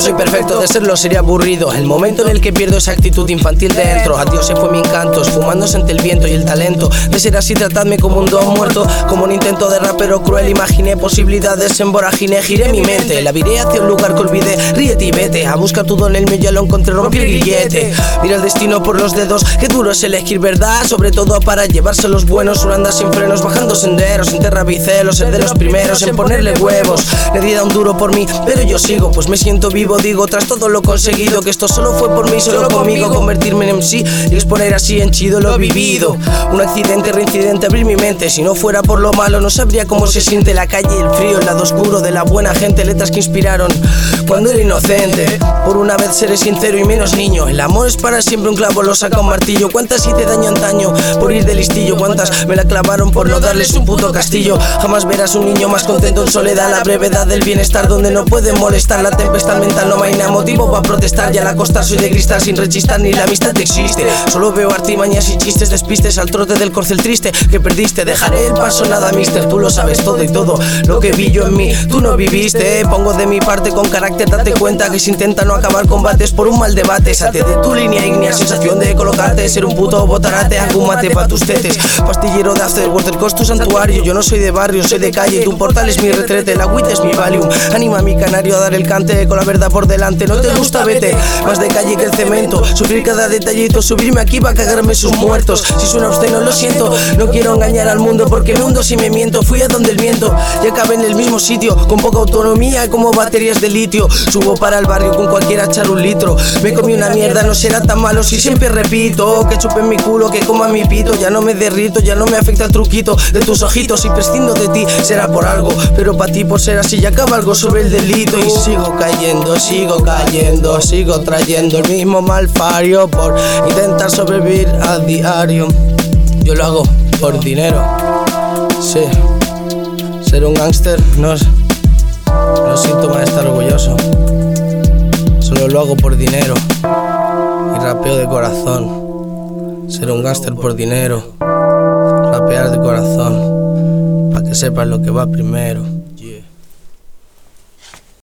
soy perfecto, de serlo sería aburrido. El momento en el que pierdo esa actitud infantil dentro. Adiós se fue mi encanto, esfumándose ante el viento y el talento. De ser así, tratadme como un don muerto. Como un intento de rapero cruel, imaginé posibilidades en vorágine. Giré mi mente, la viré hacia un lugar que olvidé. Ríete y vete, a buscar tu don, el mío ya lo encontré, rompí el grillete. Mira el destino por los dedos, qué duro es elegir verdad. Sobre todo para llevarse los buenos, una anda sin frenos, bajando senderos, sin terrabicelos, ser de los primeros en ponerle huevos. Le da un duro por mí, pero yo sigo, pues me siento vivo, digo, tras todo lo conseguido, que esto solo fue por mí, solo conmigo, convertirme en MC y exponer así en chido lo vivido. Un accidente, reincidente, abrir mi mente, si no fuera por lo malo, no sabría cómo se siente la calle, el frío, el lado oscuro de la buena gente, letras que inspiraron cuando era inocente. Por una vez seré sincero y menos niño, el amor es para siempre un clavo, lo saca un martillo. ¿Cuántas hice daño antaño por ir de listillo? ¿Cuántas me la clavaron por no darles un puto castillo? Jamás verás un niño más contento en soledad, la brevedad del bienestar donde no puede molestar la tempestad mental, no hay nada motivo para protestar. Ya la costa soy de cristal sin rechistar ni la amistad existe. Solo veo artimañas y chistes, despistes al trote del corcel triste que perdiste. Dejaré el paso, nada, mister, tú lo sabes todo y todo lo que vi yo en mí, tú no viviste. Pongo de mi parte con carácter, date cuenta que se intenta no acabar combates por un mal debate. Sate de tu línea ignea, sensación de colocarte, ser un puto botarate, algún mate pa' tus tetes. Pastillero de hacer, cost tu santuario. Yo no soy de barrio, soy de calle, tu portal es mi retrete, la WIT es mi Valium. Anima a mi canario a dar el cante con la verdad por delante. No te gusta, vete, más de calle que el cemento. Sufrir cada detallito, subirme aquí va a cagarme sus muertos. Si suena obsceno, lo siento, no quiero engañar al mundo porque me hundo si me miento. Fui a donde el viento y acabé en el mismo sitio, con poca autonomía como baterías de litio. Subo para el barrio con cualquiera echar un litro. Me comí una mierda, no será tan malo si siempre repito que chupe en mi culo, que coma mi pito. Ya no me derrito, ya no me afecta el truquito de tus ojitos. Y prescindo de ti, será por algo, pero para ti por ser así ya cabalgo sobre el delito. Y sigo sigo cayendo, sigo trayendo el mismo malfario por intentar sobrevivir a diario. Yo lo hago por dinero, sí. Ser un gángster no es, no es síntoma de estar orgulloso. Solo lo hago por dinero y rapeo de corazón. Ser un gángster por dinero, rapear de corazón, para que sepas lo que va primero.